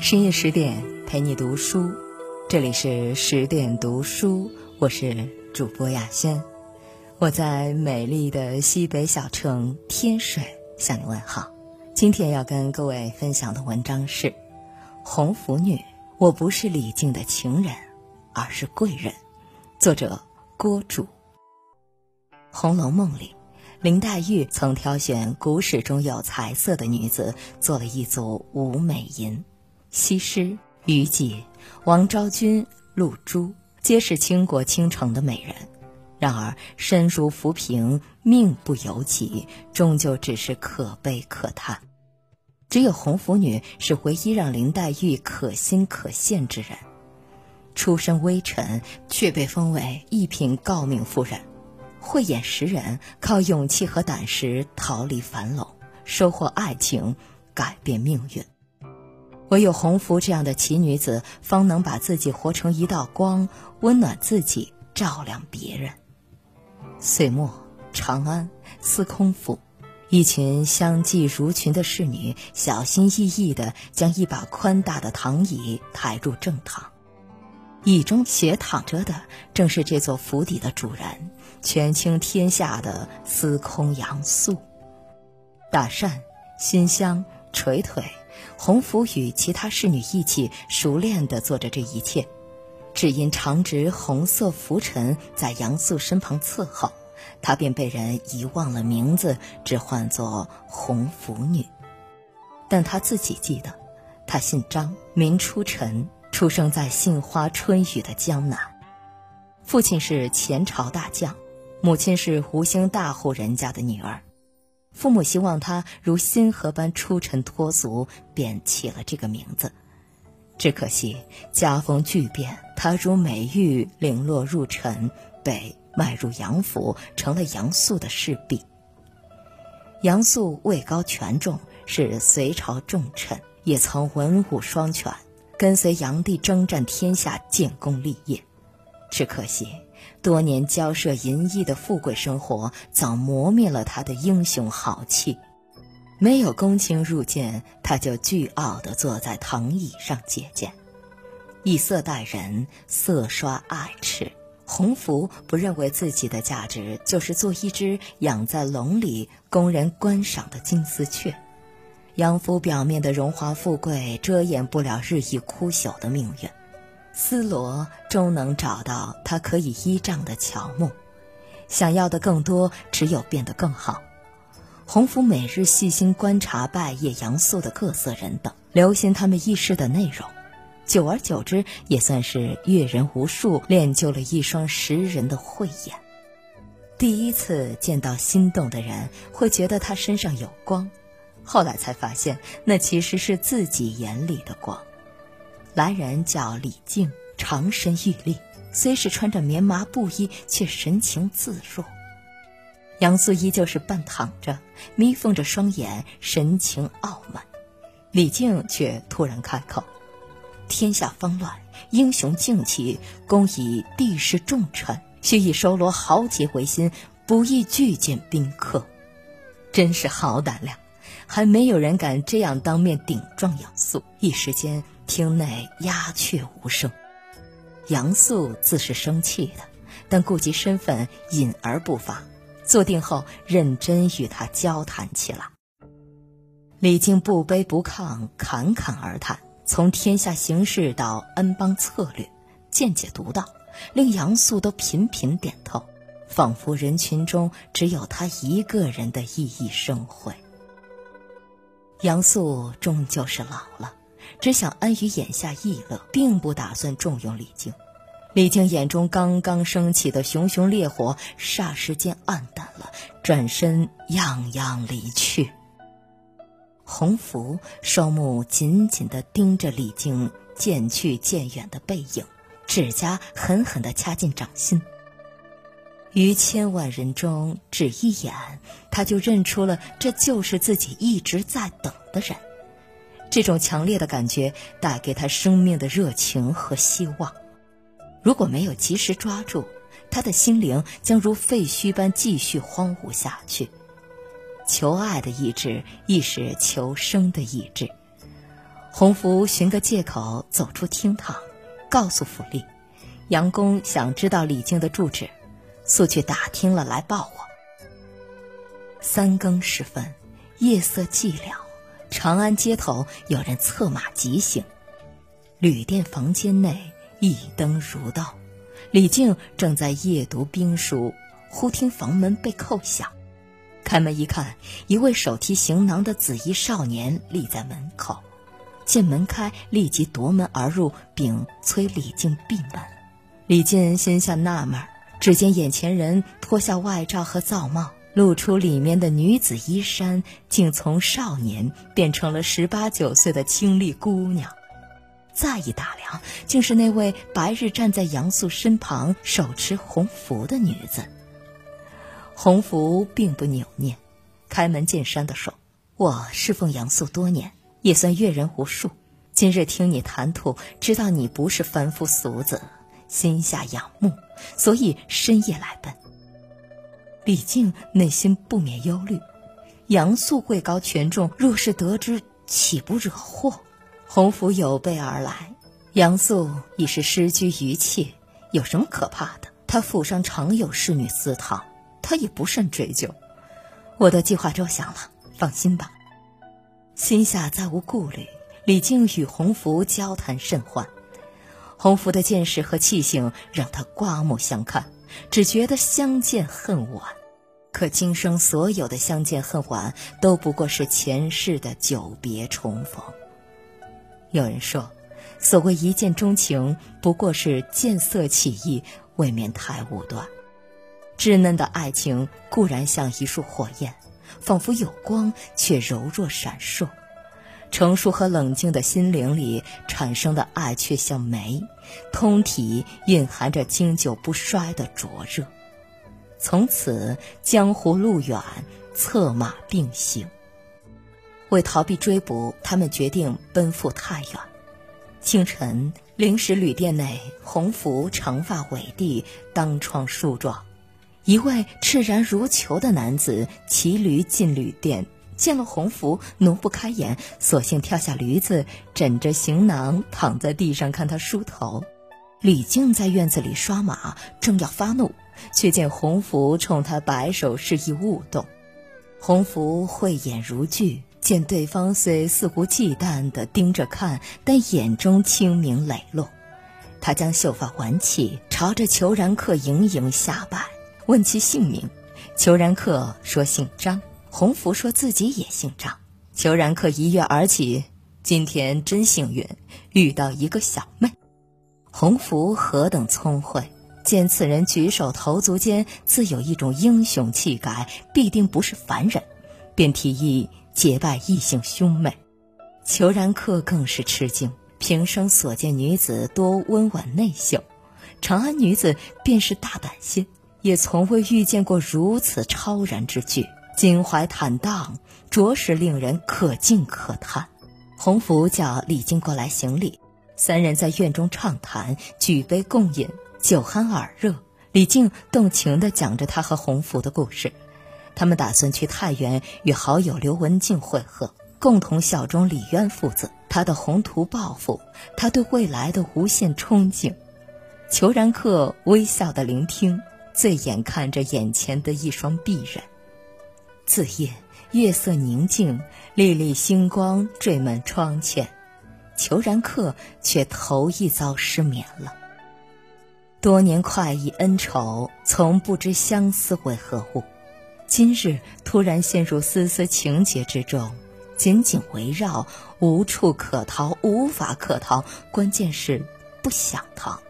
深夜十点陪你读书，这里是十点读书，我是主播雅轩，我在美丽的西北小城天水向你问好。今天要跟各位分享的文章是《红拂女》，我不是李靖的情人，而是贵人。作者郭主。《红楼梦》里。林黛玉曾挑选古史中有才色的女子，做了一组舞美吟。西施、虞姬、王昭君、露珠，皆是倾国倾城的美人。然而身如浮萍，命不由己，终究只是可悲可叹。只有红拂女是唯一让林黛玉可心可羡之人。出身微臣，却被封为一品诰命夫人。慧眼识人，靠勇气和胆识逃离樊笼，收获爱情，改变命运。唯有红拂这样的奇女子，方能把自己活成一道光，温暖自己，照亮别人。岁末，长安司空府，一群相继如群的侍女，小心翼翼地将一把宽大的躺椅抬入正堂。椅中斜躺着的，正是这座府邸的主人，权倾天下的司空杨素。打扇、熏香、捶腿，洪福与其他侍女一起熟练地做着这一切，只因常执红色拂尘在杨素身旁伺候，她便被人遗忘了名字，只唤作红拂女。但她自己记得，她姓张，名初晨。出生在杏花春雨的江南，父亲是前朝大将，母亲是吴兴大户人家的女儿。父母希望他如星河般出尘脱俗，便起了这个名字。只可惜家风巨变，他如美玉零落入尘，被卖入杨府，成了杨素的侍婢。杨素位高权重，是隋朝重臣，也曾文武双全。跟随炀帝征战天下，建功立业，只可惜多年骄奢淫逸的富贵生活早磨灭了他的英雄豪气。没有公卿入见，他就倨傲地坐在藤椅上接见，以色待人，色刷爱齿。洪福不认为自己的价值就是做一只养在笼里供人观赏的金丝雀。杨夫表面的荣华富贵遮掩不了日益枯朽的命运，丝罗终能找到他可以依仗的乔木，想要的更多，只有变得更好。洪福每日细心观察拜谒杨素的各色人等，留心他们议事的内容，久而久之，也算是阅人无数，练就了一双识人的慧眼。第一次见到心动的人，会觉得他身上有光。后来才发现，那其实是自己眼里的光。来人叫李靖，长身玉立，虽是穿着棉麻布衣，却神情自若。杨素依旧是半躺着，眯缝着双眼，神情傲慢。李靖却突然开口：“天下方乱，英雄静起，公以地势重臣，须以收罗豪杰为心，不宜拒见宾客。”真是好胆量！还没有人敢这样当面顶撞杨素，一时间厅内鸦雀无声。杨素自是生气的，但顾及身份，隐而不发。坐定后，认真与他交谈起来。李靖不卑不亢，侃侃而谈，从天下形势到恩邦策略，见解独到，令杨素都频频点头，仿佛人群中只有他一个人的熠熠生辉。杨素终究是老了，只想安于眼下逸乐，并不打算重用李靖。李靖眼中刚刚升起的熊熊烈火，霎时间暗淡了，转身泱泱离去。洪福双目紧紧地盯着李靖渐去渐远的背影，指甲狠狠地掐进掌心。于千万人中，只一眼，他就认出了这就是自己一直在等的人。这种强烈的感觉带给他生命的热情和希望。如果没有及时抓住，他的心灵将如废墟般继续荒芜下去。求爱的意志亦是求生的意志。洪福寻个借口走出厅堂，告诉府吏，杨公想知道李靖的住址，速去打听了来报我。三更时分，夜色寂寥，长安街头有人策马疾行，旅店房间内一灯如刀，李靖正在夜读兵书，忽听房门被叩响，开门一看，一位手提行囊的紫衣少年立在门口。见门开，立即夺门而入，并催李靖闭门。李靖心下纳闷只见眼前人脱下外罩和皂帽，露出里面的女子衣衫，竟从少年变成了十八九岁的清丽姑娘。再一打量，竟是那位白日站在杨素身旁、手持红符的女子。红符并不扭捏，开门见山地说：“我侍奉杨素多年。”也算阅人无数。今日听你谈吐，知道你不是凡夫俗子，心下仰慕，所以深夜来奔。李靖内心不免忧虑：杨素位高权重，若是得知，岂不惹祸？洪福有备而来，杨素已是失居于妾，有什么可怕的？他府上常有侍女私逃，他也不甚追究。我的计划周详了，放心吧。心下再无顾虑，李靖与洪福交谈甚欢。洪福的见识和气性让他刮目相看，只觉得相见恨晚。可今生所有的相见恨晚，都不过是前世的久别重逢。有人说，所谓一见钟情，不过是见色起意，未免太武断。稚嫩的爱情固然像一束火焰。仿佛有光，却柔弱闪烁；成熟和冷静的心灵里产生的爱，却像煤，通体蕴含着经久不衰的灼热。从此，江湖路远，策马并行。为逃避追捕，他们决定奔赴太原。清晨，灵石旅店内，洪福长发委地，当窗梳妆。一位赤然如球的男子骑驴进旅店，见了洪福，挪不开眼，索性跳下驴子，枕着行囊躺在地上看他梳头。李靖在院子里刷马，正要发怒，却见洪福冲他摆手示意勿动。洪福慧眼如炬，见对方虽似乎忌惮地盯着看，但眼中清明磊落。他将秀发挽起，朝着裘然客盈盈下拜。问其姓名，裘然客说姓张，洪福说自己也姓张。裘然客一跃而起，今天真幸运，遇到一个小妹。洪福何等聪慧，见此人举手投足间自有一种英雄气概，必定不是凡人，便提议结拜异姓兄妹。裘然客更是吃惊，平生所见女子多温婉内秀，长安女子便是大胆些。也从未遇见过如此超然之举，襟怀坦荡，着实令人可敬可叹。洪福叫李靖过来行礼，三人在院中畅谈，举杯共饮，酒酣耳热。李靖动情地讲着他和洪福的故事，他们打算去太原与好友刘文静会合，共同效忠李渊父子。他的宏图抱负，他对未来的无限憧憬。裘然客微笑地聆听。醉眼看着眼前的一双璧人，子夜月色宁静，粒粒星光缀满窗前，裘然客却头一遭失眠了。多年快意恩仇，从不知相思为何物，今日突然陷入丝丝情结之中，紧紧围绕，无处可逃，无法可逃，关键是不想逃。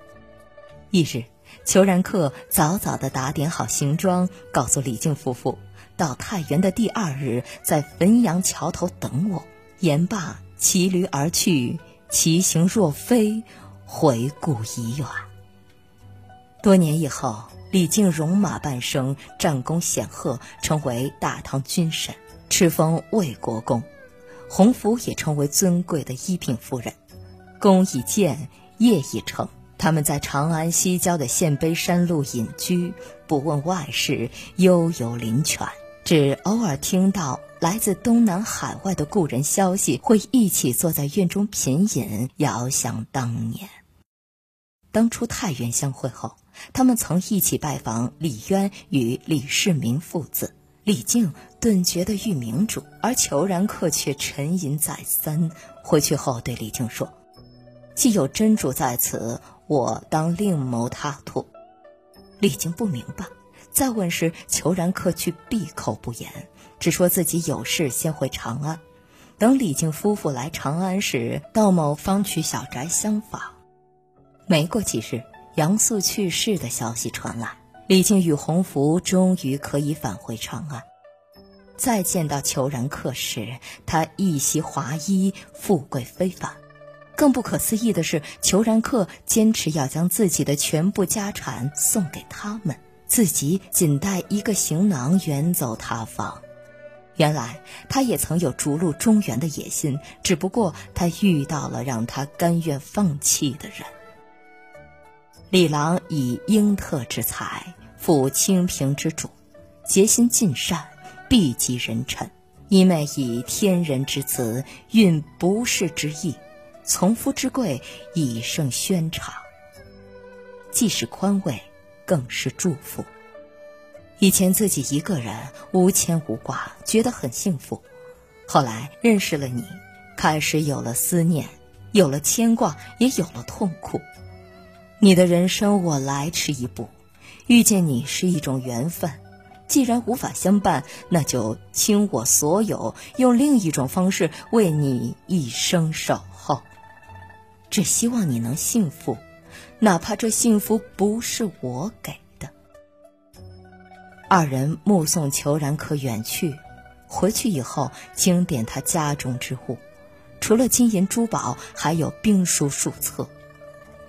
一日。裘然客早早地打点好行装，告诉李靖夫妇，到太原的第二日，在汾阳桥头等我。言罢，骑驴而去，其行若飞，回顾已远。多年以后，李靖戎马半生，战功显赫，成为大唐军神，敕封魏国公。洪福也成为尊贵的一品夫人，功已建，业已成。他们在长安西郊的县碑山路隐居，不问外事，悠游林泉，只偶尔听到来自东南海外的故人消息，会一起坐在院中品饮，遥想当年。当初太原相会后，他们曾一起拜访李渊与李世民父子。李靖顿觉得遇明主，而裘然客却沉吟再三。回去后对李靖说：“既有真主在此，我当另谋他途。”李靖不明白，再问时，裘然客却闭口不言，只说自己有事先回长安。等李靖夫妇来长安时，到某方曲小宅相访。没过几日，杨素去世的消息传来。李靖与洪福终于可以返回长安。再见到裘然客时，他一袭华衣，富贵非凡。更不可思议的是，裘然客坚持要将自己的全部家产送给他们，自己仅带一个行囊远走他方。原来他也曾有逐鹿中原的野心，只不过他遇到了让他甘愿放弃的人。李郎以英特之才，辅清平之主，竭心尽善，必及人臣。一妹以天人之子，运不世之意，从夫之贵，以胜宣长。既是宽慰，更是祝福。以前自己一个人无牵无挂，觉得很幸福。后来认识了你，开始有了思念，有了牵挂，也有了痛苦。你的人生我来迟一步，遇见你是一种缘分。既然无法相伴，那就倾我所有，用另一种方式为你一生守候。只希望你能幸福，哪怕这幸福不是我给的。二人目送裘然客远去，回去以后清点他家中之物，除了金银珠宝，还有兵书数册。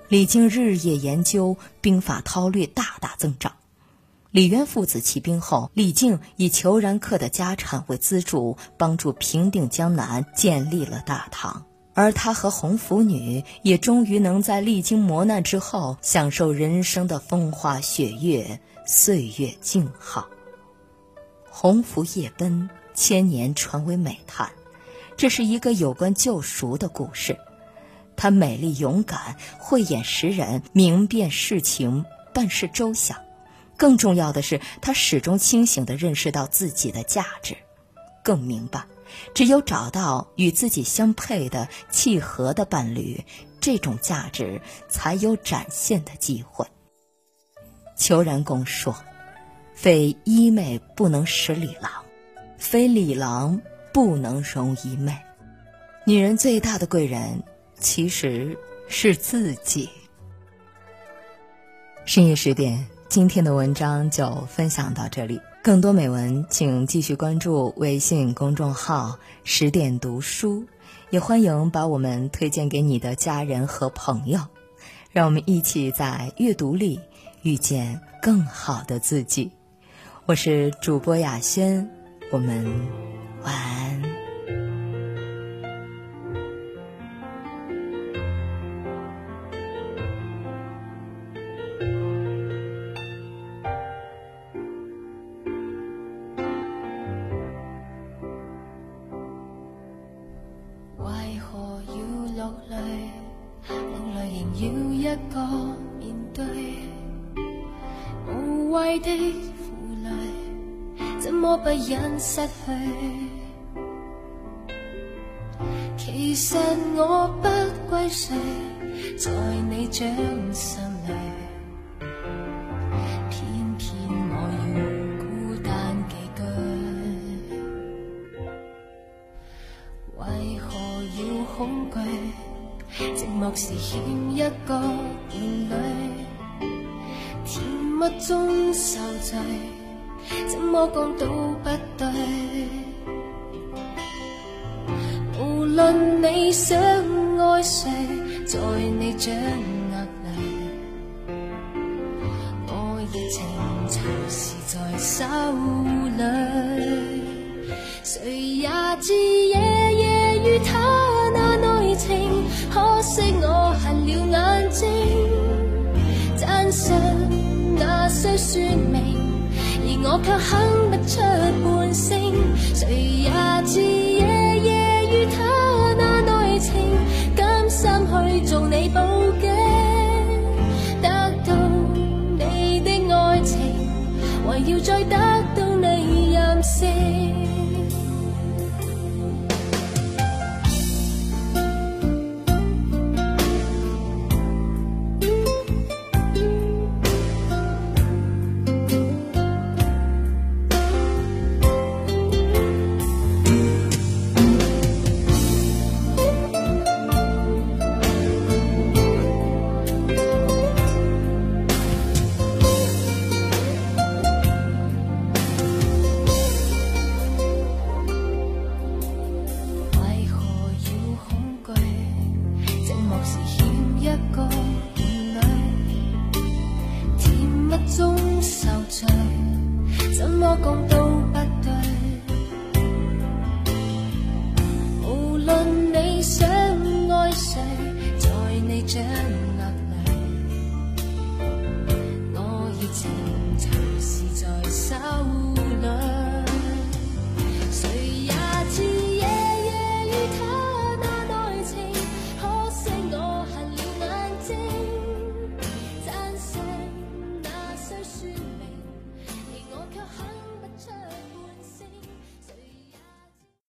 李靖日夜研究兵法韬略，大大增长。李渊父子起兵后，李靖以裘然客的家产为资助，帮助平定江南，建立了大唐。而他和红拂女也终于能在历经磨难之后，享受人生的风花雪月，岁月静好。鸿福夜奔，千年传为美谈。这是一个有关救赎的故事。她美丽勇敢，慧眼识人，明辨事情，办事周详。更重要的是，她始终清醒地认识到自己的价值，更明白，只有找到与自己相配的、契合的伴侣，这种价值才有展现的机会。裘然公说：“非一妹不能识李郎，非李郎不能容一妹。女人最大的贵人。”其实是自己。深夜十点，今天的文章就分享到这里。更多美文，请继续关注微信公众号“十点读书”，也欢迎把我们推荐给你的家人和朋友。让我们一起在阅读里遇见更好的自己。我是主播雅轩，我们晚安。的负累，怎么不忍失去？其实我不归谁，在你掌心里，偏偏我要孤单寄居。为何要恐惧？寂寞时欠一个中受罪，怎么讲都不对。无论你想爱谁，在你掌握里，我热情随时在手里，谁也知夜夜与他。可惜我而我却很